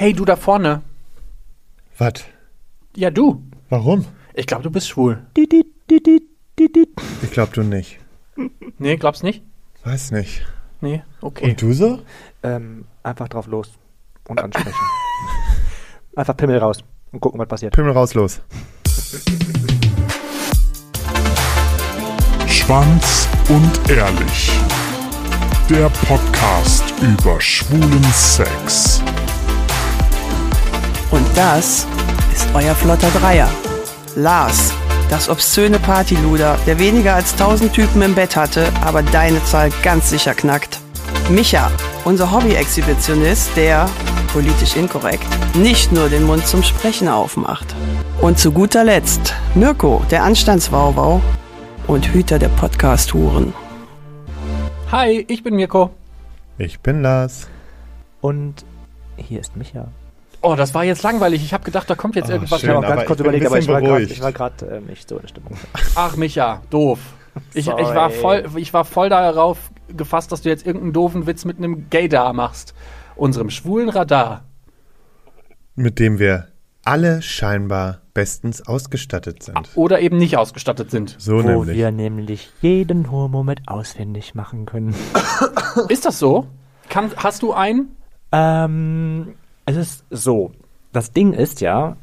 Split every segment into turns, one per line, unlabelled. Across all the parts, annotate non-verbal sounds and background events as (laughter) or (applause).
Hey, du da vorne.
Was?
Ja, du.
Warum?
Ich glaube, du bist schwul.
Ich glaub du nicht.
Nee, glaubst nicht?
Weiß nicht.
Nee, okay.
Und du so?
Ähm, einfach drauf los und ansprechen. (laughs) einfach Pimmel raus und gucken, was passiert.
Pimmel raus, los.
Schwanz und ehrlich. Der Podcast über schwulen Sex.
Das ist euer flotter Dreier. Lars, das obszöne Partyluder, der weniger als 1000 Typen im Bett hatte, aber deine Zahl ganz sicher knackt. Micha, unser Hobby-Exhibitionist, der, politisch inkorrekt, nicht nur den Mund zum Sprechen aufmacht. Und zu guter Letzt Mirko, der Anstandswauwau und Hüter der Podcast-Huren.
Hi, ich bin Mirko.
Ich bin Lars.
Und hier ist Micha.
Oh, das war jetzt langweilig. Ich habe gedacht, da kommt jetzt
Oh,
irgendwas.
schön.
Ich habe auch
aber
ganz kurz überlegt, aber ich war gerade äh, nicht so in Stimmung. (laughs)
Ach, Micha, doof. Ich, ich, war voll, ich war voll darauf gefasst, dass du jetzt irgendeinen doofen Witz mit einem Gaydar machst. Unserem schwulen Radar.
Mit dem wir alle scheinbar bestens ausgestattet sind.
Oder eben nicht ausgestattet sind.
So
Wo
nämlich.
wir nämlich jeden Homo mit ausfindig machen können.
Ist das so? Kann, hast du einen?
Ähm, es ist so. Das Ding ist ja,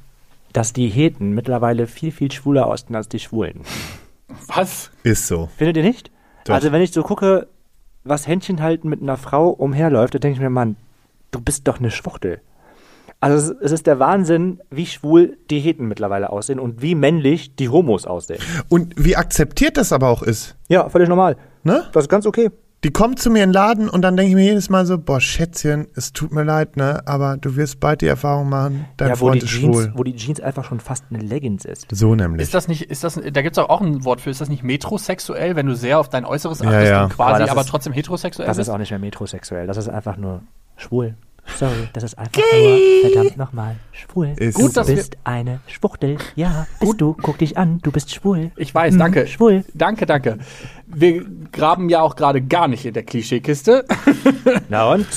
dass die Heten mittlerweile viel, viel schwuler aussehen als die Schwulen.
Was?
Ist so.
Findet ihr nicht?
Doch.
Also wenn ich so gucke, was Händchen halten mit einer Frau umherläuft, dann denke ich mir, Mann, du bist doch eine Schwuchtel. Also es, es ist der Wahnsinn, wie schwul die Heten mittlerweile aussehen und wie männlich die Homos aussehen.
Und wie akzeptiert das aber auch ist.
Ja, völlig normal.
Ne?
Das ist ganz okay.
Die kommt zu mir in den Laden und dann denke ich mir jedes Mal so, boah, Schätzchen, es tut mir leid, ne? Aber du wirst bald die Erfahrung machen, dein
ja, wo
Freund
die,
ist
Jeans,
schwul.
wo die Jeans einfach schon fast eine Leggings ist.
So nämlich.
Ist das nicht, ist das, da gibt es auch ein Wort für, ist das nicht metrosexuell, wenn du sehr auf dein Äußeres
Ja,
achtest
ja.
und quasi
Aber
aber,
ist-
trotzdem heterosexuell
Das
bist?
ist auch nicht mehr metrosexuell, das ist einfach nur schwul. Sorry, das ist einfach nur, verdammt nochmal, schwul.
Ist-
du
Gut, dass wir-
bist eine Schwuchtel. Ja, bist du. Guck dich an, du bist schwul.
Ich weiß,
Mhm,
danke.
Schwul.
Danke, danke. Wir graben ja auch gerade gar nicht in der Klischeekiste. (laughs)
Na und?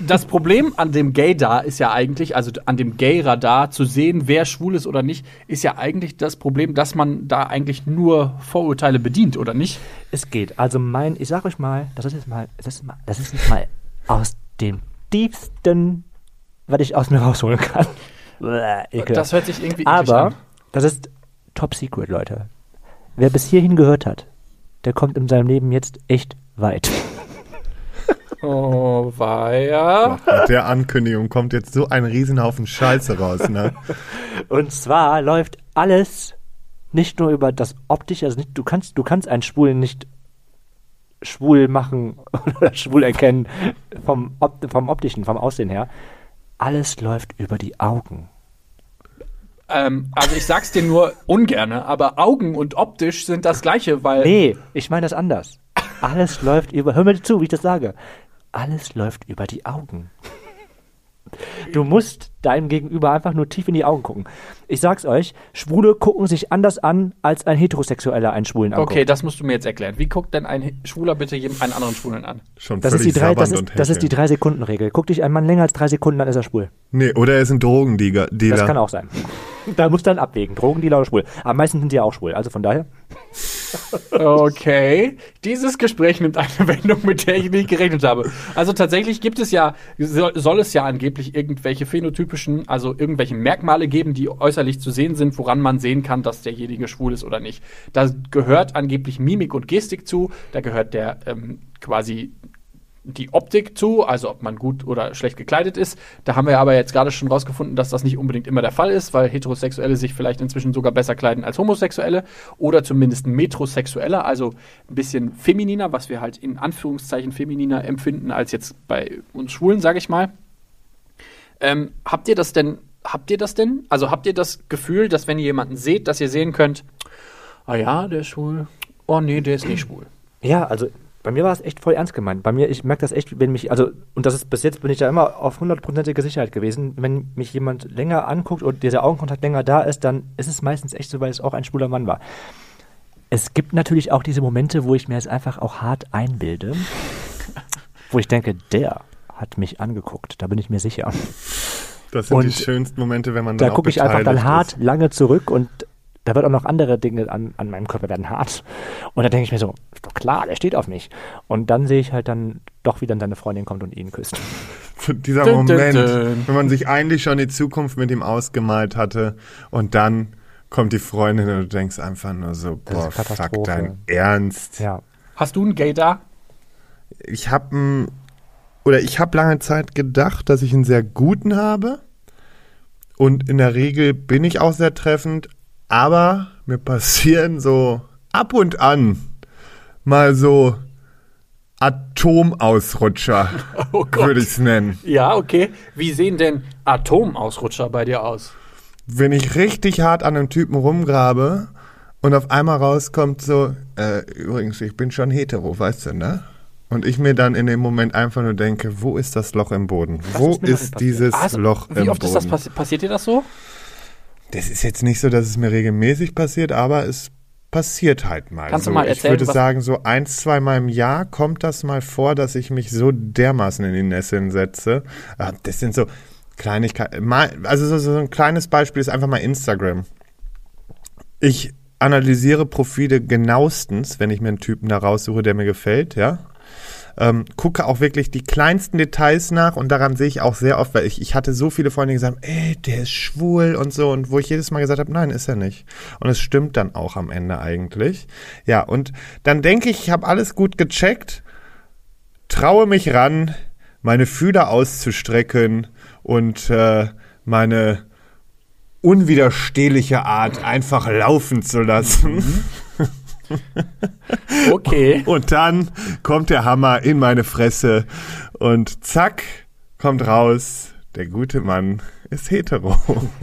Das Problem an dem Gaydar ist ja eigentlich, also an dem Gay-Radar zu sehen, wer schwul ist oder nicht, ist ja eigentlich das Problem, dass man da eigentlich nur Vorurteile bedient, oder nicht?
Es geht. Also mein, ich sag euch mal, das ist jetzt mal, das ist mal, das ist jetzt mal aus dem tiefsten, was ich aus mir rausholen kann.
Das hört sich irgendwie
Aber
an.
das ist top secret, Leute. Wer bis hierhin gehört hat, der kommt in seinem Leben jetzt echt weit. (laughs)
Oh, war ja.
Mit der Ankündigung kommt jetzt so ein Riesenhaufen Scheiße raus, ne? (laughs)
Und zwar läuft alles nicht nur über das Optische, also nicht, du kannst, du kannst einen Schwulen nicht schwul machen (laughs) oder schwul erkennen vom, Op vom Optischen, vom Aussehen her. Alles läuft über die Augen.
Ähm, also ich sag's dir nur ungerne, aber Augen und optisch sind das gleiche, weil
Nee, ich meine das anders. Alles läuft über, hör mir zu, wie ich das sage. Alles läuft über die Augen. Du musst deinem Gegenüber einfach nur tief in die Augen gucken. Ich sag's euch, Schwule gucken sich anders an, als ein Heterosexueller einen Schwulen anguckt.
Okay, das musst du mir jetzt erklären. Wie guckt denn ein Schwuler bitte jeden, einen anderen Schwulen an?
Schon
Das ist, die drei, das, ist, das ist die drei Sekunden Regel. Guck dich ein Mann länger als drei Sekunden, dann ist er schwul.
Nee, oder er ist ein Drogendealer.
Das kann auch sein. (laughs) Da musst du dann abwägen. Drogendealer oder schwul. Aber meistens sind die ja auch schwul. Also von daher.
Okay, dieses Gespräch nimmt eine (laughs) Wendung, mit der ich nicht gerechnet habe. Also tatsächlich gibt es ja, soll, es ja angeblich irgendwelche phänotypischen, also irgendwelche Merkmale geben, die äußerlich zu sehen sind, woran man sehen kann, dass derjenige schwul ist oder nicht. Da gehört angeblich Mimik und Gestik zu, da gehört der ähm, quasi die Optik zu, also ob man gut oder schlecht gekleidet ist. Da haben wir aber jetzt gerade schon rausgefunden, dass das nicht unbedingt immer der Fall ist, weil Heterosexuelle sich vielleicht inzwischen sogar besser kleiden als Homosexuelle oder zumindest Metrosexueller, also ein bisschen femininer, was wir halt in Anführungszeichen femininer empfinden als jetzt bei uns Schwulen, sage ich mal. Ähm, habt ihr das denn, habt ihr das denn? Also habt ihr das Gefühl, dass wenn ihr jemanden seht, dass ihr sehen könnt, ah ja, der ist schwul, oh nee, der ist nicht schwul.
Ja, also bei mir war es echt voll ernst gemeint. Bei mir, ich merke das echt, wenn mich, also, und das ist bis jetzt bin ich da immer auf hundertprozentige Sicherheit gewesen. Wenn mich jemand länger anguckt und dieser Augenkontakt länger da ist, dann ist es meistens echt so, weil es auch ein schwuler Mann war. Es gibt natürlich auch diese Momente, wo ich mir es einfach auch hart einbilde, (laughs) wo ich denke, der hat mich angeguckt, da bin ich mir sicher.
Das sind
Und
die schönsten Momente, wenn man
Da gucke ich einfach dann hart
ist.
lange zurück und da wird auch noch andere Dinge an, an meinem Körper werden hart. Und da denke ich mir so, ist doch klar, der steht auf mich. Und dann sehe ich halt dann doch, wie dann seine Freundin kommt und ihn küsst. (laughs)
Dieser Moment, wenn man sich eigentlich schon die Zukunft mit ihm ausgemalt hatte und dann kommt die Freundin und du denkst einfach nur so,
Das
boah, fuck, dein Ernst.
Ja.
Hast du einen Gay da?
Ich habe oder ich habe lange Zeit gedacht, dass ich einen sehr guten habe und in der Regel bin ich auch sehr treffend, aber mir passieren so ab und an mal so Atomausrutscher, (laughs)
Oh
würde ich es nennen.
Ja, okay. Wie sehen denn Atomausrutscher bei dir aus?
wenn ich richtig hart an einem Typen rumgrabe und auf einmal rauskommt so, äh, übrigens, ich bin schon hetero, weißt du, ne? Und ich mir dann in dem Moment einfach nur denke, wo ist das Loch im Boden? wo
ist
ist dieses
Also,
Loch
wie
im
oft
Boden?
ist das passi passiert dir das so?
Das ist jetzt nicht so, dass es mir regelmäßig passiert, aber es passiert halt mal.
Kannst du
so.
mal
ich
erzählen,
würde
was-
sagen, so ein, zwei Mal im Jahr kommt das mal vor, dass ich mich so dermaßen in die Nesseln setze. Ah, Das sind so Kleinigkeiten. Mal, also so, so ein kleines Beispiel ist einfach mal Instagram. Ich analysiere Profile genauestens, wenn ich mir einen Typen da raussuche, der mir gefällt, ja. Ähm, gucke auch wirklich die kleinsten Details nach und daran sehe ich auch sehr oft, weil ich, ich hatte so viele Freunde, die gesagt haben, ey, der ist schwul und so und wo ich jedes Mal gesagt habe, nein, ist er nicht. Und es stimmt dann auch am Ende eigentlich. Ja, und dann denke ich, ich habe alles gut gecheckt, traue mich ran, meine Fühler auszustrecken und äh, meine unwiderstehliche Art einfach laufen zu lassen. (laughs) (laughs)
Okay.
Und dann kommt der Hammer in meine Fresse und zack, kommt raus, der gute Mann ist hetero.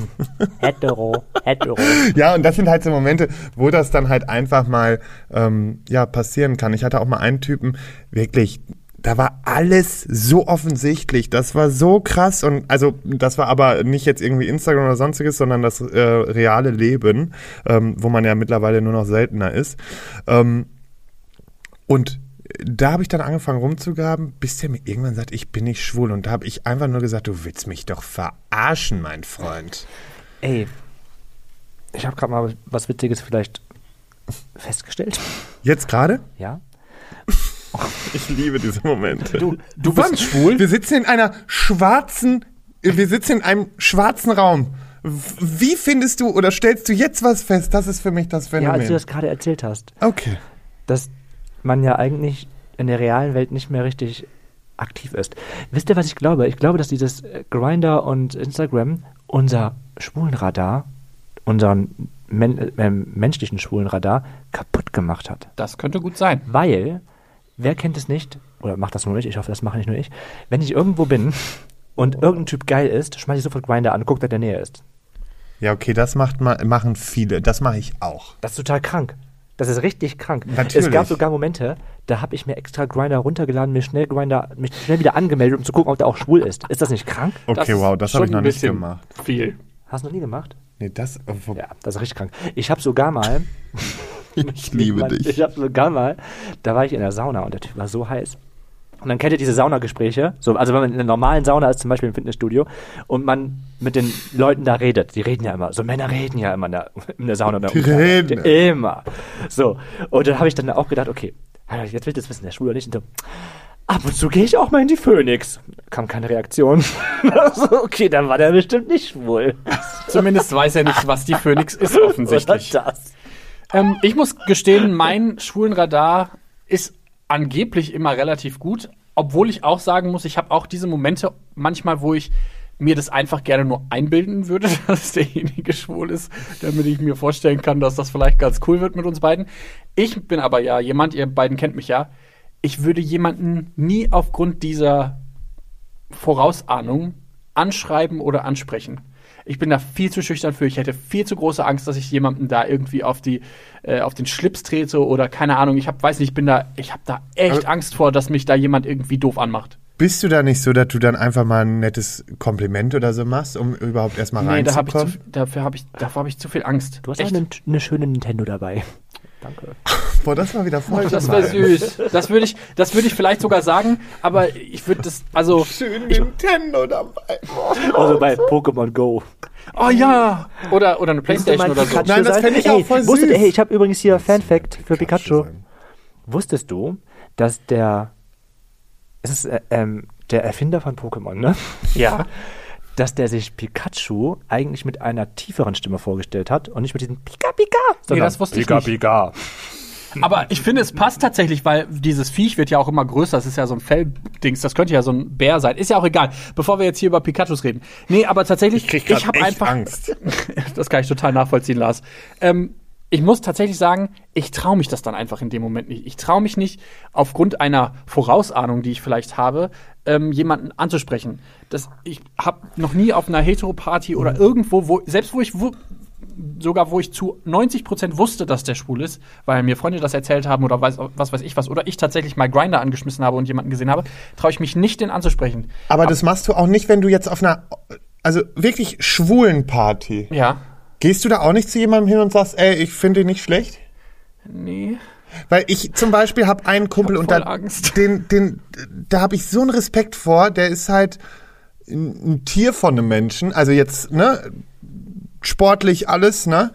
(laughs)
Hetero, hetero.
ja, und das sind halt so Momente, wo das dann halt einfach mal ähm, ja, passieren kann. Ich hatte auch mal einen Typen, wirklich, da war alles so offensichtlich, das war so krass und also das war aber nicht jetzt irgendwie Instagram oder sonstiges, sondern das äh, reale Leben, ähm, wo man ja mittlerweile nur noch seltener ist. Ähm, und da habe ich dann angefangen rumzugraben, bis der mir irgendwann sagt, ich bin nicht schwul. Und da habe ich einfach nur gesagt, du willst mich doch verarschen, mein Freund.
Ey, ich habe gerade mal was Witziges vielleicht festgestellt.
Jetzt gerade?
Ja. (laughs)
Ich liebe diese Momente.
Du, du bist schwul?
Wir sitzen in einer schwarzen, wir sitzen in einem schwarzen Raum. Wie findest du oder stellst du jetzt was fest? Das ist für mich das
Ja,
Phänomen.
als du das gerade erzählt hast,
okay.
dass man ja eigentlich in der realen Welt nicht mehr richtig aktiv ist. Wisst ihr, was ich glaube? Ich glaube, dass dieses Grinder und Instagram unser Schwulenradar, unseren men äh, menschlichen Schwulenradar kaputt gemacht hat.
Das könnte gut sein.
Weil, wer kennt es nicht, oder macht das nur ich, ich hoffe, das mache nicht nur ich, wenn ich irgendwo bin (laughs) und irgendein Typ geil ist, schmeiße ich sofort Grinder an, guck, dass der näher ist.
Ja, okay, das macht ma machen viele. Das mache ich auch.
Das ist total krank. Das ist richtig krank.
Natürlich.
Es gab sogar Momente, da habe ich mir extra Grinder runtergeladen, mir schnell Grinder, mich schnell wieder angemeldet, um zu gucken, ob der auch schwul ist. Ist das nicht krank?
Okay,
ist
wow, das habe ich noch
ein
nicht gemacht.
Viel.
Hast du noch nie gemacht?
Nee, das.
Ja, das ist richtig krank. Ich habe sogar mal, (laughs) (laughs)
Ich liebe
Mann,
dich.
ich habe sogar mal, da war ich in der Sauna und der Typ war so heiß. Und dann kennt ihr diese Saunagespräche, so, also wenn man in einer normalen Sauna ist, zum Beispiel im Fitnessstudio, und man mit den Leuten da redet, die reden ja immer, so Männer reden ja immer in der, in der Sauna.
Die reden.
Immer. So, und dann habe ich dann auch gedacht, okay, jetzt will ich das wissen, der ist schwul oder nicht. Und so, ab und zu gehe ich auch mal in die Phoenix. Kam keine Reaktion. (laughs) so, okay, dann war der bestimmt nicht schwul.
Zumindest weiß er nicht, was die Phoenix ist, (laughs) offensichtlich.
Oder das.
Ähm, ich muss gestehen, mein Schwulenradar ist angeblich immer relativ gut, obwohl ich auch sagen muss, ich habe auch diese Momente manchmal, wo ich mir das einfach gerne nur einbilden würde, (laughs) dass derjenige schwul ist, damit ich mir vorstellen kann, dass das vielleicht ganz cool wird mit uns beiden. Ich bin aber ja jemand, ihr beiden kennt mich ja, ich würde jemanden nie aufgrund dieser Vorausahnung anschreiben oder ansprechen. Ich bin da viel zu schüchtern für. Ich hätte viel zu große Angst, dass ich jemanden da irgendwie auf die äh, auf den Schlips trete oder keine Ahnung. Ich habe weiß nicht, ich bin da ich habe da echt
Aber-
Angst vor, dass mich da jemand irgendwie doof anmacht.
Bist du da nicht so, dass du dann einfach mal ein nettes Kompliment oder so machst, um überhaupt erstmal
Nee, da hab ich zu,
reinzukommen?
dafür habe ich davor habe ich zu viel Angst.
Du hast
echt.
auch eine, eine schöne Nintendo dabei. Danke. (laughs)
Boah, das war wieder voll
Das
gemein.
süß. Das würde ich, das würde ich vielleicht sogar sagen, aber ich würde das, also, (laughs)
Schön Nintendo dabei. (laughs)
Also bei Pokémon Go.
oh ja, oder, oder eine Playstation oder so.
Nein, das
sein?
fänd ich
Ey,
auch voll
wusstet,
süß.
Hey, ich habe übrigens hier Fan-Fact für Pikachu. Wusstest du, dass der, es ist äh, ähm, der Erfinder von Pokémon, ne?
Ja.
Dass der sich Pikachu eigentlich mit einer tieferen Stimme vorgestellt hat und nicht mit diesem Pika Pika, sondern
das wusste ich
Pika
nicht.
Pika.
Aber ich finde, es passt tatsächlich, weil dieses Viech wird ja auch immer größer. Das ist ja so ein Felldings. Das könnte ja so ein Bär sein. Ist ja auch egal. Bevor wir jetzt hier über Pikachus reden. Nee, aber tatsächlich,
Ich krieg
ich, habe
echt
einfach.
Angst. (laughs)
das kann ich total nachvollziehen, Lars. Ähm, ich muss tatsächlich sagen, ich traue mich das dann einfach in dem Moment nicht. Ich traue mich nicht, aufgrund einer Vorausahnung, die ich vielleicht habe, ähm, jemanden anzusprechen. Das, ich habe noch nie auf einer Heteroparty oder irgendwo, wo, selbst wo ich wo, sogar wo ich zu 90 Prozent wusste, dass der schwul ist, weil mir Freunde das erzählt haben oder weiß, was weiß ich was, oder ich tatsächlich mal Grinder angeschmissen habe und jemanden gesehen habe, traue ich mich nicht, den anzusprechen.
Aber das machst du auch nicht, wenn du jetzt auf einer, also wirklich schwulen Party.
Ja.
Gehst du da auch nicht zu jemandem hin und sagst, ey, ich finde ihn nicht schlecht?
Nee.
Weil ich zum Beispiel habe einen Kumpel
hab
und da,
Angst. (laughs)
den, den, da habe ich so einen Respekt vor. Der ist halt ein, ein Tier von einem Menschen. Also jetzt, ne, sportlich alles, ne?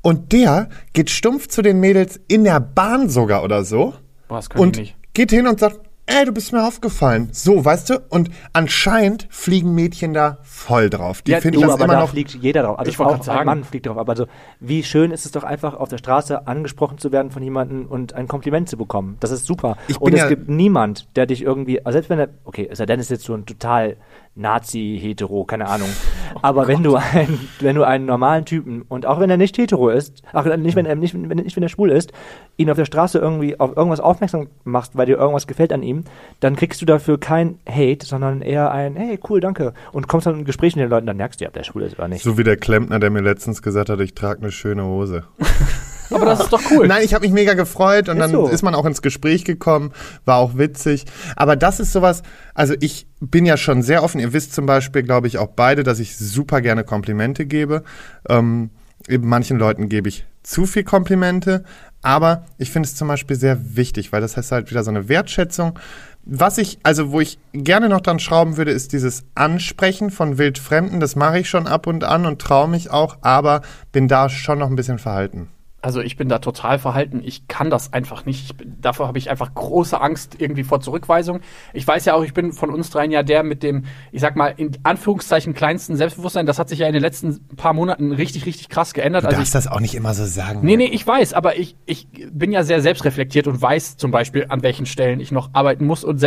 Und der geht stumpf zu den Mädels in der Bahn sogar oder so
Boah, das kann
und
ich nicht.
geht hin und sagt, ey, du bist mir aufgefallen. So, weißt du? Und anscheinend fliegen Mädchen da voll drauf. Die
Ja,
finden
du,
das
aber
immer
da
noch.
fliegt jeder drauf. Also
Ich wollte
auch
sagen.
ein Mann fliegt drauf. Aber also, wie schön ist es doch einfach, auf der Straße angesprochen zu werden von jemandem und ein Kompliment zu bekommen. Das ist super.
Ich
und es
ja-
gibt niemand, der dich irgendwie, also selbst wenn er, okay, es sei denn, es ist jetzt so ein total Nazi-Hetero, keine Ahnung. (laughs)
Oh
aber wenn du ein, wenn du einen normalen Typen und auch wenn er nicht hetero ist, ach, nicht wenn er nicht, wenn, nicht wenn er schwul ist, ihn auf der Straße irgendwie auf irgendwas aufmerksam machst, weil dir irgendwas gefällt an ihm, dann kriegst du dafür kein Hate, sondern eher ein, hey, cool, danke. Und kommst dann in Gespräch mit den Leuten, dann merkst du ja, ob der schwul ist oder nicht.
So wie der Klempner, der mir letztens gesagt hat, ich trage eine schöne Hose. (laughs)
Aber das ist doch cool.
Nein, ich habe mich mega gefreut und
Ist
dann
so.
ist man auch ins Gespräch gekommen, war auch witzig. Aber das ist sowas, also ich bin ja schon sehr offen. Ihr wisst zum Beispiel, glaube ich, auch beide, dass ich super gerne Komplimente gebe. Ähm, manchen Leuten gebe ich zu viel Komplimente, aber ich finde es zum Beispiel sehr wichtig, weil das heißt halt wieder so eine Wertschätzung. Was ich, also wo ich gerne noch dran schrauben würde, ist dieses Ansprechen von Wildfremden. Das mache ich schon ab und an und traue mich auch, aber bin da schon noch ein bisschen verhalten.
Also ich bin da total verhalten. Ich kann das einfach nicht. Ich bin, davor habe ich einfach große Angst irgendwie vor Zurückweisung. Ich weiß ja auch, ich bin von uns dreien ja der mit dem, ich sag mal, in Anführungszeichen kleinsten Selbstbewusstsein. Das hat sich ja in den letzten paar Monaten richtig, richtig krass geändert.
Du
Also
darfst
ich,
das auch nicht immer so sagen.
Nee, nee, ich weiß, aber ich, ich bin ja sehr selbstreflektiert und weiß zum Beispiel, an welchen Stellen ich noch arbeiten muss. Und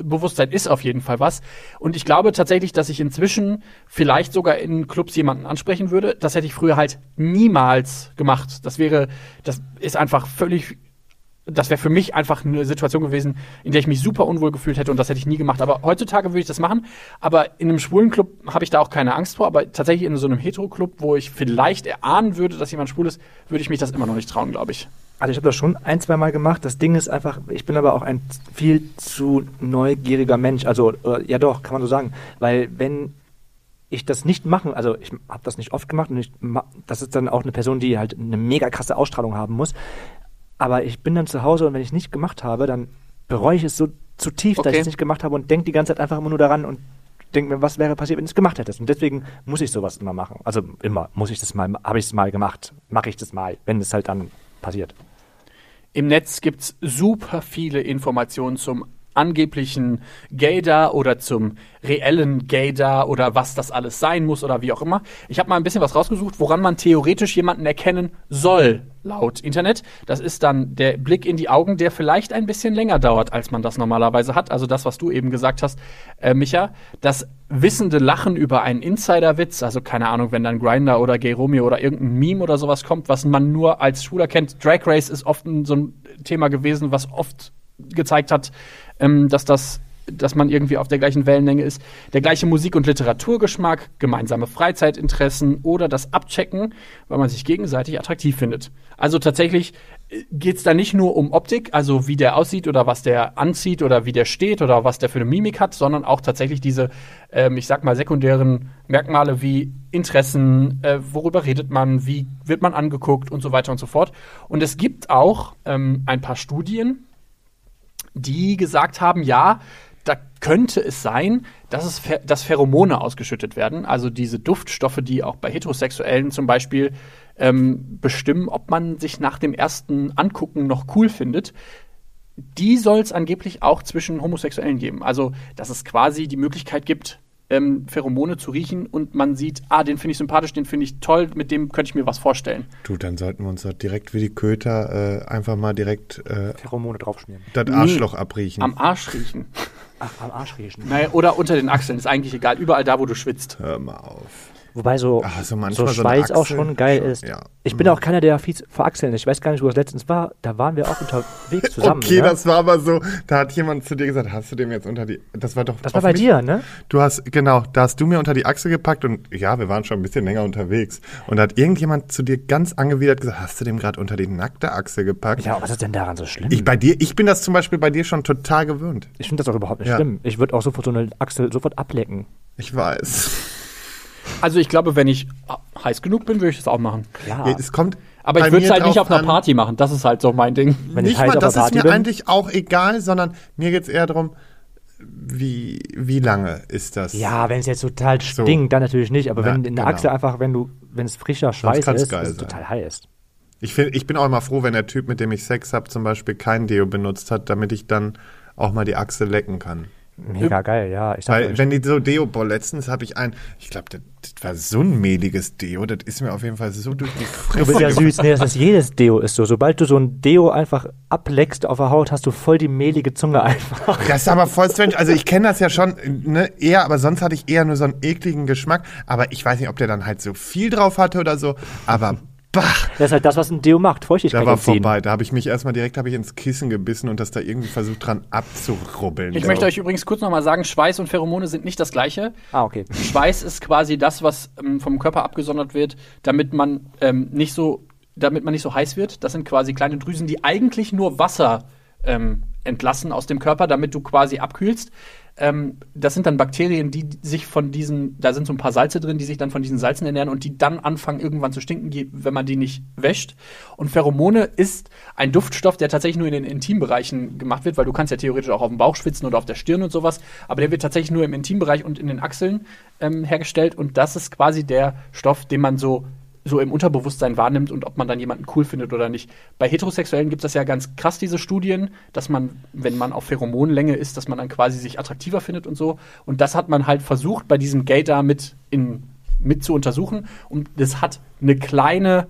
Selbstbewusstsein ist auf jeden Fall was. Und ich glaube tatsächlich, dass ich inzwischen vielleicht sogar in Clubs jemanden ansprechen würde. Das hätte ich früher halt niemals gemacht. Das wäre, das ist einfach völlig. Das wäre für mich einfach eine Situation gewesen, in der ich mich super unwohl gefühlt hätte und das hätte ich nie gemacht. Aber heutzutage würde ich das machen. Aber in einem schwulen Club habe ich da auch keine Angst vor. Aber tatsächlich in so einem Hetero-Club, wo ich vielleicht erahnen würde, dass jemand schwul ist, würde ich mich das immer noch nicht trauen, glaube ich.
Also ich habe das schon ein, zwei Mal gemacht. Das Ding ist einfach, ich bin aber auch ein viel zu neugieriger Mensch. Also äh, ja doch, kann man so sagen. Weil wenn ich das nicht machen, also ich habe das nicht oft gemacht und ich, das ist dann auch eine Person, die halt eine mega krasse Ausstrahlung haben muss. Aber ich bin dann zu Hause und wenn ich es nicht gemacht habe, dann bereue ich es so zutiefst, dass
Okay.
ich es nicht gemacht habe und denke die ganze Zeit einfach immer nur daran und denke mir, was wäre passiert, wenn du es gemacht hättest. Und deswegen muss ich sowas immer machen. Also immer muss ich das mal, habe ich es mal gemacht, mache ich das mal, wenn es halt dann passiert.
Im Netz gibt's super viele Informationen zum angeblichen Gaydar oder zum reellen Gaydar oder was das alles sein muss oder wie auch immer. Ich habe mal ein bisschen was rausgesucht, woran man theoretisch jemanden erkennen soll, laut Internet. Das ist dann der Blick in die Augen, der vielleicht ein bisschen länger dauert, als man das normalerweise hat. Also das, was du eben gesagt hast, äh, Micha. Das wissende Lachen über einen Insiderwitz, also keine Ahnung, wenn dann Grinder oder Gay Romeo oder irgendein Meme oder sowas kommt, was man nur als Schwuler kennt. Drag Race ist oft so ein Thema gewesen, was oft gezeigt hat, ähm, dass das dass man irgendwie auf der gleichen Wellenlänge ist. Der gleiche Musik- und Literaturgeschmack, gemeinsame Freizeitinteressen oder das Abchecken, weil man sich gegenseitig attraktiv findet. Also tatsächlich geht es da nicht nur um Optik, also wie der aussieht oder was der anzieht oder wie der steht oder was der für eine Mimik hat, sondern auch tatsächlich diese, ähm, ich sag mal, sekundären Merkmale wie Interessen, äh, worüber redet man, wie wird man angeguckt und so weiter und so fort. Und es gibt auch ähm, ein paar Studien, die gesagt haben, ja, da könnte es sein, dass, es dass Pheromone ausgeschüttet werden, also diese Duftstoffe, die auch bei Heterosexuellen zum Beispiel ähm, bestimmen, ob man sich nach dem ersten Angucken noch cool findet. Die soll es angeblich auch zwischen Homosexuellen geben. Also, dass es quasi die Möglichkeit gibt, ähm, Pheromone zu riechen und man sieht, ah, den finde ich sympathisch, den finde ich toll, mit dem könnte ich mir was vorstellen.
Du, dann sollten wir uns doch direkt wie die Köter äh, einfach mal direkt äh,
Pheromone draufschmieren.
das Arschloch abriechen.
Am Arsch riechen.
Ach, am Arsch riechen.
Naja, oder unter den Achseln, ist eigentlich egal. Überall da, wo du schwitzt.
Hör mal auf.
Wobei so,
Ach, so
so
so eine
Schweiß auch schon geil
schon,
ist.
ja.
Ich bin
Mhm.
auch keiner, der Achseln ist. Ich weiß gar nicht, wo das letztens war. Da waren wir auch unterwegs (laughs) zusammen.
Okay,
ne?
das war aber so, da hat jemand zu dir gesagt, hast du dem jetzt unter die, das war doch
das war bei
mich-
dir, ne?
Du hast, genau, da hast du mir unter die Achse gepackt und ja, wir waren schon ein bisschen länger unterwegs. Und da hat irgendjemand zu dir ganz angewidert gesagt, hast du dem gerade unter die nackte Achse gepackt?
Ja, was ist denn daran so schlimm?
Ich, bei dir, ich bin das zum Beispiel bei dir schon total gewöhnt.
Ich finde das auch überhaupt nicht
Ja.
schlimm. Ich würde auch sofort so eine Achsel sofort ablecken.
Ich weiß.
Also ich glaube, wenn ich heiß genug bin, würde ich das auch machen.
Ja,
Ja, Es kommt.
Aber ich würde es halt nicht auf einer Party machen. Das ist halt so mein Ding.
wenn ich
nicht
heiß
mal,
auf
das
der
ist
Party
mir
bin.
eigentlich auch egal, sondern mir geht es eher darum, wie, wie lange ist das?
Ja, wenn es jetzt total stinkt, dann natürlich nicht. Aber
Ja,
wenn in der
genau.
Achsel einfach, wenn du, wenn es frischer Schweiß ist, ist total heiß.
Ich, find, ich bin auch immer froh, wenn der Typ, mit dem ich Sex habe, zum Beispiel kein Deo benutzt hat, damit ich dann auch mal die Achse lecken kann.
Mega geil, ja. Ich sag
Weil, wenn die so Deo, boah, letztens habe ich ein, ich glaube, das, das war so ein mehliges Deo, das ist mir auf jeden Fall so durch die Fresse.
du bist ja süß. Nee, das ist jedes Deo ist so. Sobald du so ein Deo einfach ableckst auf der Haut, hast du voll die mehlige Zunge einfach.
Das ist aber voll strange. Also ich kenne das ja schon, ne, eher, aber sonst hatte ich eher nur so einen ekligen Geschmack. Aber ich weiß nicht, ob der dann halt so viel drauf hatte oder so. Aber bah,
Das ist halt das, was ein Deo macht. Feuchtigkeit
da war
entziehen.
vorbei. Da habe ich mich erstmal direkt habe ich ins Kissen gebissen und das da irgendwie versucht dran abzurubbeln.
Ich
So.
möchte euch übrigens kurz nochmal sagen, Schweiß und Pheromone sind nicht das gleiche.
Ah, okay.
Schweiß ist quasi das, was ähm, vom Körper abgesondert wird, damit man ähm, nicht so, damit man nicht so heiß wird. Das sind quasi kleine Drüsen, die eigentlich nur Wasser ähm, entlassen aus dem Körper, damit du quasi abkühlst. Ähm, das sind dann Bakterien, die sich von diesen, da sind so ein paar Salze drin, die sich dann von diesen Salzen ernähren und die dann anfangen irgendwann zu stinken, wenn man die nicht wäscht. Und Pheromone ist ein Duftstoff, der tatsächlich nur in den Intimbereichen gemacht wird, weil du kannst ja theoretisch auch auf dem Bauch schwitzen oder auf der Stirn und sowas, aber der wird tatsächlich nur im Intimbereich und in den Achseln ähm, hergestellt und das ist quasi der Stoff, den man so so im Unterbewusstsein wahrnimmt und ob man dann jemanden cool findet oder nicht. Bei Heterosexuellen gibt es das ja ganz krass, diese Studien, dass man, wenn man auf Pheromonlänge ist, dass man dann quasi sich attraktiver findet und so. Und das hat man halt versucht, bei diesem Gay da mit, in, mit zu untersuchen. Und das hat eine kleine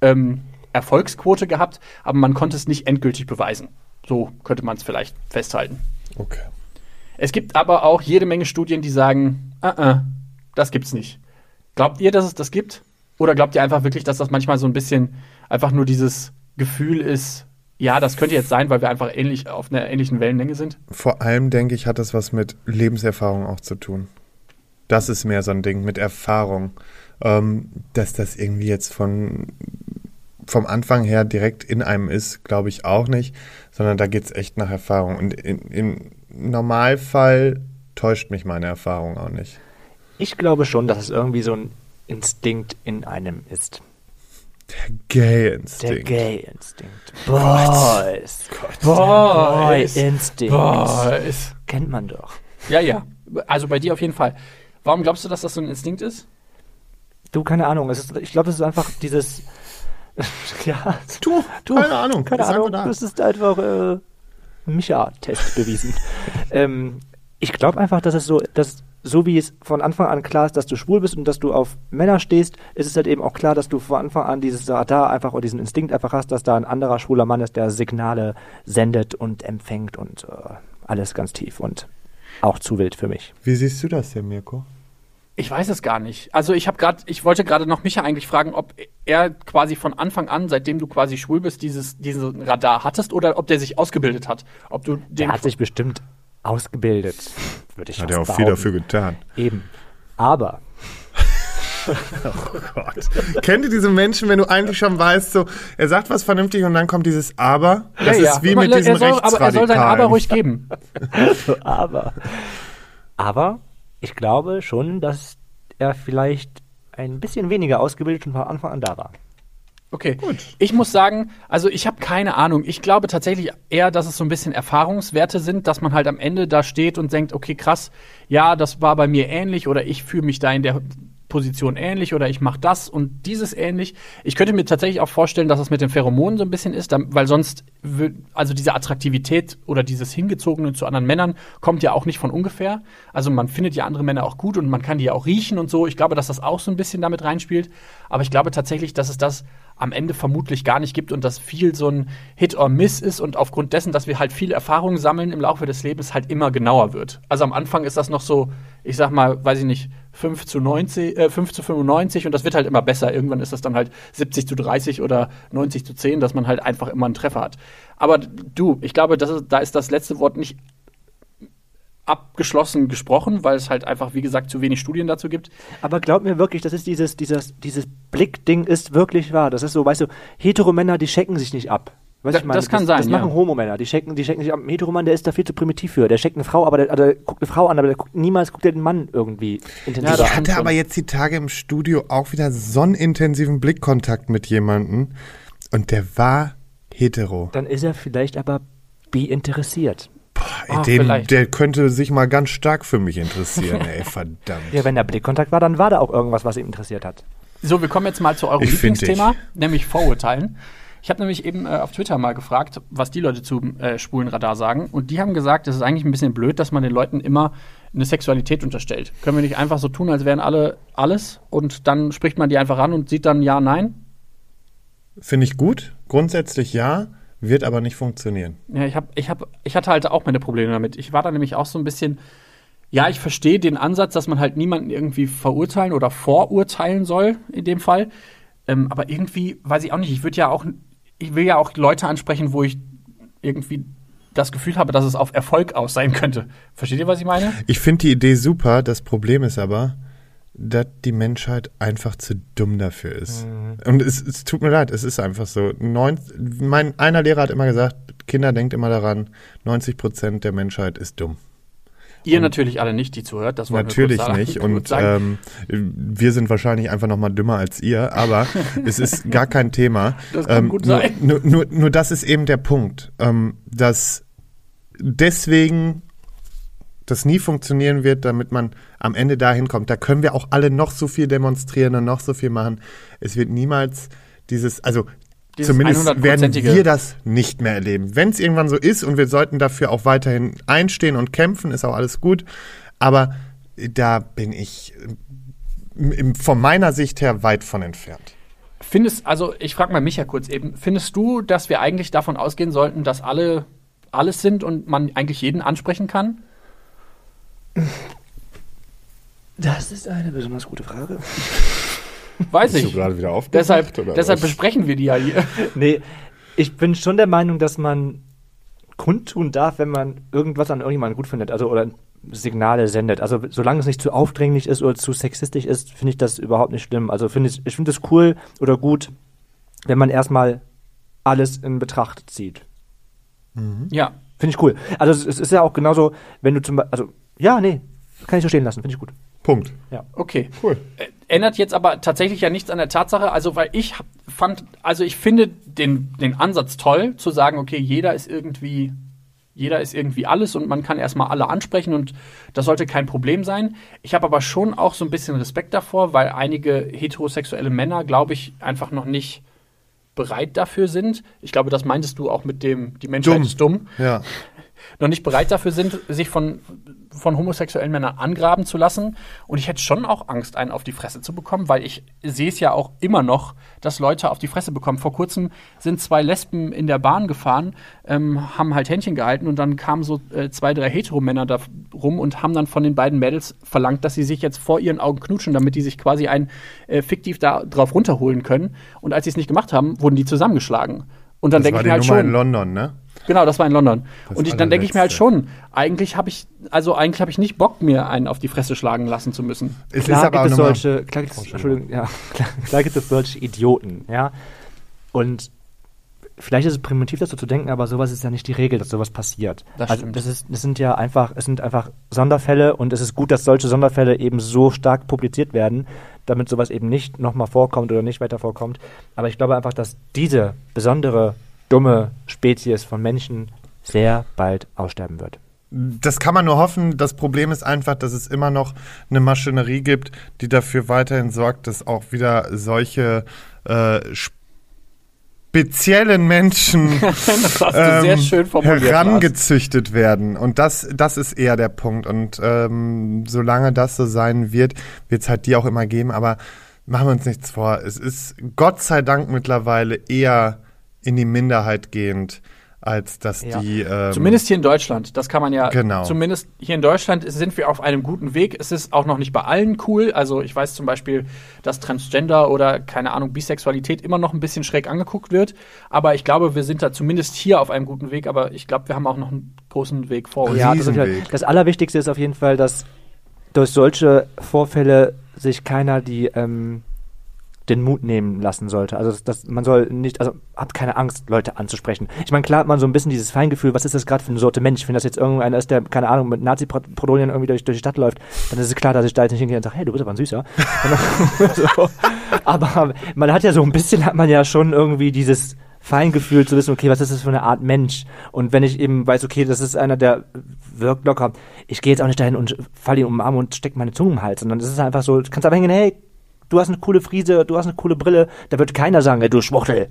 ähm, Erfolgsquote gehabt, aber man konnte es nicht endgültig beweisen. So könnte man es vielleicht festhalten.
Okay.
Es gibt aber auch jede Menge Studien, die sagen, uh -uh, das gibt's nicht. Glaubt ihr, dass es das gibt? Oder glaubt ihr einfach wirklich, dass das manchmal so ein bisschen einfach nur dieses Gefühl ist, ja, das könnte jetzt sein, weil wir einfach ähnlich auf einer ähnlichen Wellenlänge sind?
Vor allem denke ich, hat das was mit Lebenserfahrung auch zu tun. Das ist mehr so ein Ding mit Erfahrung. Ähm, dass das irgendwie jetzt von vom Anfang her direkt in einem ist, glaube ich auch nicht, sondern da geht es echt nach Erfahrung. Und in, im Normalfall täuscht mich meine Erfahrung auch nicht.
Ich glaube schon, dass es irgendwie so ein Instinkt in einem ist.
Der Gay-Instinkt.
Der Gay-Instinkt. Boys.
Boys.
Boy-Instinkt.
Boys.
Kennt man doch.
Ja, ja. Also bei dir auf jeden Fall. Warum glaubst du, dass das so ein Instinkt ist?
Du, keine Ahnung. Es ist, ich glaube, es ist einfach dieses. (laughs) ja,
Du,
Du,
keine Ahnung.
keine
einfach
Ahnung.
da.
Das ist einfach äh, Micha-Test bewiesen. (laughs) ähm, ich glaube einfach, dass es so, dass so wie es von Anfang an klar ist, dass du schwul bist und dass du auf Männer stehst, ist es halt eben auch klar, dass du von Anfang an dieses Radar einfach oder diesen Instinkt einfach hast, dass da ein anderer schwuler Mann ist, der Signale sendet und empfängt und äh, alles ganz tief und auch zu wild für mich.
Wie siehst du das denn, Mirko?
Ich weiß es gar nicht. Also ich habe gerade, ich wollte gerade noch Micha eigentlich fragen, ob er quasi von Anfang an, seitdem du quasi schwul bist, dieses diesen Radar hattest oder ob der sich ausgebildet hat. Ob du den
Der hat sich bestimmt ausgebildet, würde ich
Hat
fast
er auch viel
behaupten.
dafür getan.
Eben. Aber (laughs)
Gott. Kennt ihr diese Menschen, wenn du eigentlich schon weißt, so, er sagt was vernünftig und dann kommt dieses Aber? Das
Ja, ja.
ist wie mit
er
diesem
soll, Aber er soll sein Aber ruhig geben. (laughs)
aber. Aber ich glaube schon, dass er vielleicht ein bisschen weniger ausgebildet und von Anfang an da war.
Okay. Ich muss sagen, also ich habe keine Ahnung. Ich glaube tatsächlich eher, dass es so ein bisschen Erfahrungswerte sind, dass man halt am Ende da steht und denkt, okay, krass, ja, das war bei mir ähnlich oder ich fühle mich da in der Position ähnlich oder ich mache das und dieses ähnlich. Ich könnte mir tatsächlich auch vorstellen, dass es mit den Pheromonen so ein bisschen ist, weil sonst, also diese Attraktivität oder dieses Hingezogene zu anderen Männern kommt ja auch nicht von ungefähr. Also man findet ja andere Männer auch gut und man kann die ja auch riechen und so. Ich glaube, dass das auch so ein bisschen damit reinspielt. Aber ich glaube tatsächlich, dass es das am Ende vermutlich gar nicht gibt und dass viel so ein Hit or Miss ist und aufgrund dessen, dass wir halt viel Erfahrung sammeln im Laufe des Lebens, halt immer genauer wird. Also am Anfang ist das noch so, ich sag mal, weiß ich nicht, 5 zu 90, äh, 5 zu 95 und das wird halt immer besser. Irgendwann ist das dann halt 70 zu 30 oder 90 zu 10, dass man halt einfach immer einen Treffer hat. Aber du, ich glaube, ist, da ist das letzte Wort nicht abgeschlossen gesprochen, weil es halt einfach, wie gesagt, zu wenig Studien dazu gibt.
Aber glaub mir wirklich, das ist dieses, dieses, dieses Blickding ist wirklich wahr. Das ist so, weißt du, Heteromänner, die checken sich nicht ab. Weißt
Da-
ich meine,
das kann
das,
sein,
Das
ja.
machen Homomänner, die checken, die checken sich. Ein Heteromann, der ist da viel zu primitiv für. Der checkt eine Frau, aber der, also der guckt eine Frau an, aber der guckt, niemals guckt er den Mann irgendwie intensiver
das
Ich
an.
stimmt
hatte aber jetzt die Tage im Studio auch wieder so einen intensiven Blickkontakt mit jemandem und der war hetero.
Dann ist er vielleicht aber bi interessiert.
Ah,
Dem, der könnte sich mal ganz stark für mich interessieren, ey, (laughs) verdammt.
Ja, wenn da Blickkontakt war, dann war da auch irgendwas, was ihn interessiert hat.
So, wir kommen jetzt mal zu eurem
Ich
Lieblingsthema, nämlich Vorurteilen. Ich habe nämlich eben äh, auf Twitter mal gefragt, was die Leute zum äh, Spulenradar sagen. Und die haben gesagt, es ist eigentlich ein bisschen blöd, dass man den Leuten immer eine Sexualität unterstellt. Können wir nicht einfach so tun, als wären alle alles und dann spricht man die einfach an und sieht dann ja, nein?
Finde ich gut, grundsätzlich ja, wird aber nicht funktionieren.
Ja, ich, hab, ich, hab, ich hatte halt auch meine Probleme damit. Ich war da nämlich auch so ein bisschen, ja, ich verstehe den Ansatz, dass man halt niemanden irgendwie verurteilen oder vorurteilen soll, in dem Fall. Ähm, aber irgendwie, weiß ich auch nicht, ich würde ja auch, ich will ja auch Leute ansprechen, wo ich irgendwie das Gefühl habe, dass es auf Erfolg aus sein könnte. Versteht ihr, was ich meine?
Ich finde die Idee super, das Problem ist aber, dass die Menschheit einfach zu dumm dafür ist. Und es, es tut mir leid, es ist einfach so. Neun, mein einer Lehrer hat immer gesagt, Kinder denkt immer daran, 90 Prozent der Menschheit ist dumm.
Ihr natürlich alle nicht, die zuhört. Das wir
Natürlich
sagen-
nicht. (laughs) Und ähm, wir sind wahrscheinlich einfach noch mal dümmer als ihr, aber (laughs) es ist gar kein Thema.
Das kann
ähm,
gut
nur,
sein.
Nur, nur, nur das ist eben der Punkt, ähm, dass deswegen das nie funktionieren wird, damit man am Ende dahin kommt. Da können wir auch alle noch so viel demonstrieren und noch so viel machen. Es wird niemals dieses, also zumindest werden
100%ige
wir das nicht mehr erleben. Wenn es irgendwann so ist und wir sollten dafür auch weiterhin einstehen und kämpfen, ist auch alles gut. Aber da bin ich äh, von meiner Sicht her weit von entfernt.
Findest, also ich frage mal Micha kurz eben, findest du, dass wir eigentlich davon ausgehen sollten, dass alle alles sind und man eigentlich jeden ansprechen kann?
Das ist eine besonders gute Frage.
Weiß ich.
gerade wieder aufgewacht,
Deshalb, deshalb besprechen wir die ja hier. (laughs)
Nee, ich bin schon der Meinung, dass man kundtun darf, wenn man irgendwas an irgendjemanden gut findet, also oder Signale sendet. Also solange es nicht zu aufdringlich ist oder zu sexistisch ist, finde ich das überhaupt nicht schlimm. Also finde ich, ich finde es cool oder gut, wenn man erstmal alles in Betracht zieht.
Ja.
Finde ich cool. Also es, es ist ja auch genauso, wenn du zum Beispiel, also ja, nee, kann ich so stehen lassen, finde ich gut.
Punkt.
Okay.
Cool.
Äh, Ändert jetzt aber tatsächlich ja nichts an der Tatsache, also weil ich fand, also ich finde den, den Ansatz toll, zu sagen, okay, jeder ist irgendwie, jeder ist irgendwie alles und man kann erstmal alle ansprechen und das sollte kein Problem sein. Ich habe aber schon auch so ein bisschen Respekt davor, weil einige heterosexuelle Männer, glaube ich, einfach noch nicht bereit dafür sind. Ich glaube, das meintest du auch mit dem, die Menschheit
Dumm.
ist dumm
Ja.
Noch nicht bereit dafür sind, sich von, von homosexuellen Männern angraben zu lassen. Und ich hätte schon auch Angst, einen auf die Fresse zu bekommen, weil ich sehe es ja auch immer noch, dass Leute auf die Fresse bekommen. Vor kurzem sind zwei Lesben in der Bahn gefahren, ähm, haben halt Händchen gehalten und dann kamen so äh, zwei, drei Heteromänner da rum und haben dann von den beiden Mädels verlangt, dass sie sich jetzt vor ihren Augen knutschen, damit die sich quasi ein äh, fiktiv da drauf runterholen können. Und als sie es nicht gemacht haben, wurden die zusammengeschlagen. Und dann denke ich mir halt schon.
in London, ne?
Genau, das war in London.
Das
und ich, dann denke ich mir halt schon, eigentlich habe ich, also eigentlich habe ich nicht Bock, mir einen auf die Fresse schlagen lassen zu müssen.
Es
klar
ist aber
gibt es solche, klar gibt es, Entschuldigung, ja, (laughs) klar, klar gibt es solche Idioten, ja. Und vielleicht ist es primitiv, das so zu denken, aber sowas ist ja nicht die Regel, dass sowas passiert.
Das
also
stimmt.
das ist, das sind ja einfach, es sind einfach Sonderfälle und es ist gut, dass solche Sonderfälle eben so stark publiziert werden, damit sowas eben nicht nochmal vorkommt oder nicht weiter vorkommt. Aber ich glaube einfach, dass diese besondere, dumme Spezies von Menschen sehr bald aussterben wird.
Das kann man nur hoffen. Das Problem ist einfach, dass es immer noch eine Maschinerie gibt, die dafür weiterhin sorgt, dass auch wieder solche äh, speziellen Menschen (laughs)
Das hast du sehr
ähm, herangezüchtet werden. Und das, das ist eher der Punkt. Und ähm, solange das so sein wird, wird es halt die auch immer geben. Aber machen wir uns nichts vor. Es ist Gott sei Dank mittlerweile eher in die Minderheit gehend, als dass
Ja.
die. Ähm,
Zumindest hier in Deutschland. Das kann man ja.
Genau.
Zumindest hier in Deutschland sind wir auf einem guten Weg. Es ist auch noch nicht bei allen cool. Also ich weiß zum Beispiel, dass Transgender oder keine Ahnung Bisexualität immer noch ein bisschen schräg angeguckt wird. Aber ich glaube, wir sind da zumindest hier auf einem guten Weg. Aber ich glaube, wir haben auch noch einen großen Weg vor uns.
Ja,
das, halt, das Allerwichtigste ist auf jeden Fall, dass durch solche Vorfälle sich keiner die ähm, den Mut nehmen lassen sollte. Also dass, dass man soll nicht, also habt keine Angst, Leute anzusprechen. Ich meine, klar hat man so ein bisschen dieses Feingefühl, was ist das gerade für eine Sorte Mensch? Wenn das jetzt irgendeiner ist, der, keine Ahnung, mit Nazi-Prodolien irgendwie durch, durch die Stadt läuft, dann ist es klar, dass ich da jetzt nicht hingehe und sage, hey, du bist aber ein Süßer. (laughs) so. Aber man hat ja so ein bisschen, hat man ja schon irgendwie dieses Feingefühl zu wissen, okay, was ist das für eine Art Mensch? Und wenn ich eben weiß, okay, das ist einer, der wirkt locker, ich gehe jetzt auch nicht dahin und falle ihn um den Arm und stecke meine Zunge im Hals, sondern es ist einfach so, du kannst einfach hingehen, hey, du hast eine coole Frise, du hast eine coole Brille, da wird keiner sagen, du Schwuchtel.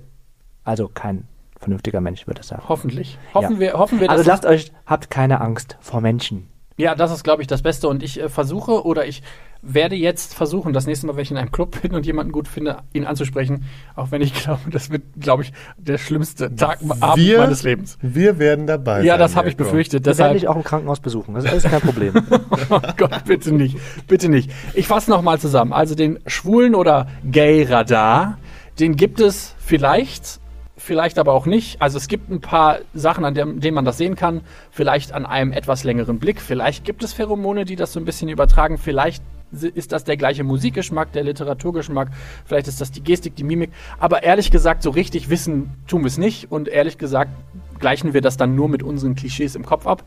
Also kein vernünftiger Mensch würde das sagen.
Hoffentlich. Hoffen
Ja.
wir, hoffen wir,
Also lasst euch, habt keine Angst vor Menschen.
Ja, das ist, glaube ich, das Beste. Und ich äh, versuche oder ich werde jetzt versuchen, das nächste Mal, wenn ich in einem Club bin und jemanden gut finde, ihn anzusprechen. Auch wenn ich (laughs) glaube, das wird, glaube ich, der schlimmste Tag, Abend
wir,
meines Lebens.
wir werden dabei
Ja,
sein.
das habe ich befürchtet.
Das werde
Deshalb,
ich auch im Krankenhaus besuchen. Das ist alles kein Problem. (laughs)
oh Gott, bitte nicht. Bitte nicht. Ich fasse nochmal zusammen. Also den Schwulen- oder Gay-Radar, den gibt es vielleicht, vielleicht aber auch nicht. Also es gibt ein paar Sachen, an dem- denen man das sehen kann. Vielleicht an einem etwas längeren Blick. Vielleicht gibt es Pheromone, die das so ein bisschen übertragen. Vielleicht ist das der gleiche Musikgeschmack, der Literaturgeschmack. Vielleicht ist das die Gestik, die Mimik. Aber ehrlich gesagt, so richtig wissen tun wir es nicht. Und ehrlich gesagt, gleichen wir das dann nur mit unseren Klischees im Kopf ab.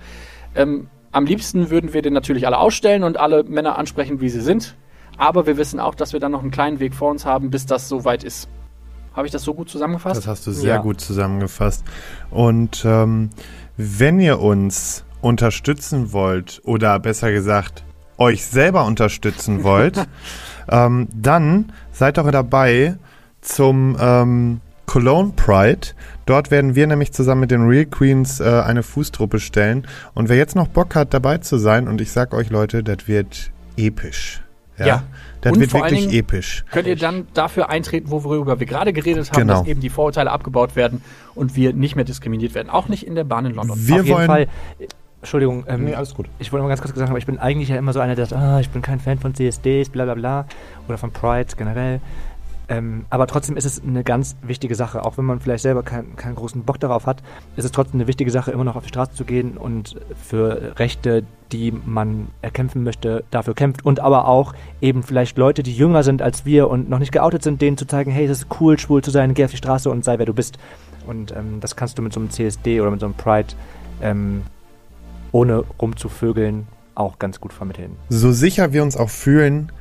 Ähm, am liebsten würden wir den natürlich alle ausstellen und alle Männer ansprechen, wie sie sind. Aber wir wissen auch, dass wir dann noch einen kleinen Weg vor uns haben, bis das soweit ist. Habe ich das so gut zusammengefasst?
Das hast du sehr
Ja.
gut zusammengefasst. Und ähm, wenn ihr uns unterstützen wollt, oder besser gesagt, euch selber unterstützen (laughs) wollt, ähm, dann seid doch dabei zum ähm, Cologne Pride. Dort werden wir nämlich zusammen mit den Real Queens äh, eine Fußtruppe stellen. Und wer jetzt noch Bock hat, dabei zu sein, und ich sag euch Leute, das wird episch.
Ja.
Das
Und
wird
vor allen
wirklich
Dingen
episch.
Könnt ihr dann dafür eintreten, worüber wir gerade geredet haben,
Genau.
dass eben die Vorurteile abgebaut werden und wir nicht mehr diskriminiert werden. Auch nicht in der Bahn in London.
Wir
Auf jeden
wollen.
Fall. Entschuldigung, ähm,
Nee, alles gut.
ich wollte mal ganz kurz sagen, aber ich bin eigentlich ja immer so einer, der sagt, ah, ich bin kein Fan von CSDs, bla bla bla, oder von Pride generell. Ähm, aber trotzdem ist es eine ganz wichtige Sache, auch wenn man vielleicht selber kein, keinen großen Bock darauf hat, ist es trotzdem eine wichtige Sache, immer noch auf die Straße zu gehen und für Rechte, die man erkämpfen möchte, dafür kämpft und aber auch eben vielleicht Leute, die jünger sind als wir und noch nicht geoutet sind, denen zu zeigen, hey, es ist cool, schwul zu sein, geh auf die Straße und sei wer du bist. Und ähm, das kannst du mit so einem CSD oder mit so einem Pride ähm, ohne rumzuvögeln auch ganz gut vermitteln.
So sicher wir uns auch fühlen,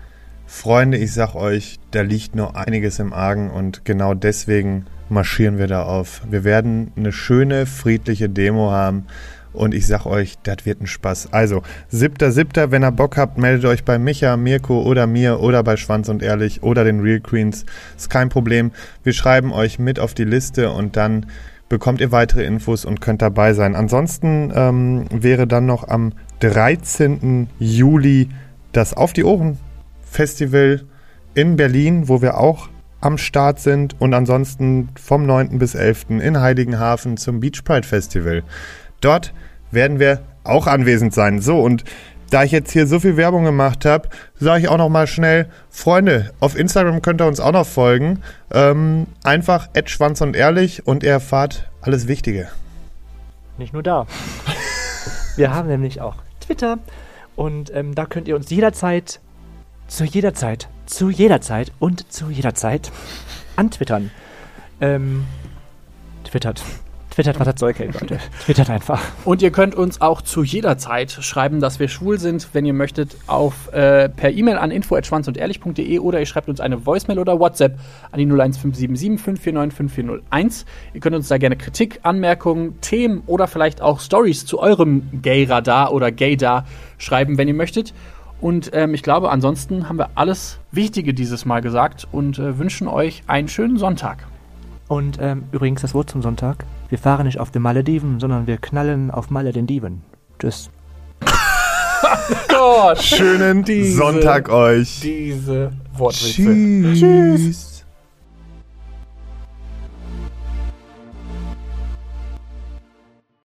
Freunde, ich sag euch, da liegt noch einiges im Argen und genau deswegen marschieren wir da auf. Wir werden eine schöne, friedliche Demo haben und ich sag euch, das wird ein Spaß. Also, siebter, siebter, wenn ihr Bock habt, meldet euch bei Micha, Mirko oder mir oder bei Schwanz und Ehrlich oder den Real Queens. Ist kein Problem. Wir schreiben euch mit auf die Liste und dann bekommt ihr weitere Infos und könnt dabei sein. Ansonsten ähm, wäre dann noch am 13. Juli das Auf die Ohren Festival in Berlin, wo wir auch am Start sind und ansonsten vom 9. bis 11. in Heiligenhafen zum Beach Pride Festival. Dort werden wir auch anwesend sein. So, und da ich jetzt hier so viel Werbung gemacht habe, sage ich auch noch mal schnell, Freunde, auf Instagram könnt ihr uns auch noch folgen. Ähm, einfach Schwanz und ehrlich und ihr erfahrt alles Wichtige.
Nicht nur da. Wir haben nämlich auch Twitter und ähm, da könnt ihr uns jederzeit, zu jeder Zeit, zu jeder Zeit und zu jeder Zeit antwittern. Ähm, twittert. Twittert, was das Zeug hält, Leute. Twittert einfach.
Und ihr könnt uns auch zu jeder Zeit schreiben, dass wir schwul sind, wenn ihr möchtet, auf, äh, per E-Mail an info.schwanzundehrlich.de oder ihr schreibt uns eine Voicemail oder WhatsApp an die 01577 549 5401. Ihr könnt uns da gerne Kritik, Anmerkungen, Themen oder vielleicht auch Stories zu eurem Gay-Radar oder Gaydar schreiben, wenn ihr möchtet. Und ähm, ich glaube, ansonsten haben wir alles Wichtige dieses Mal gesagt und äh, wünschen euch einen schönen Sonntag.
Und ähm, übrigens das Wort zum Sonntag. Wir fahren nicht auf den Malediven, sondern wir knallen auf Malle den Dieven. Tschüss. (laughs)
Gott,
Schönen
Diese-
Sonntag euch.
diese Wortwitze.
Tschüss.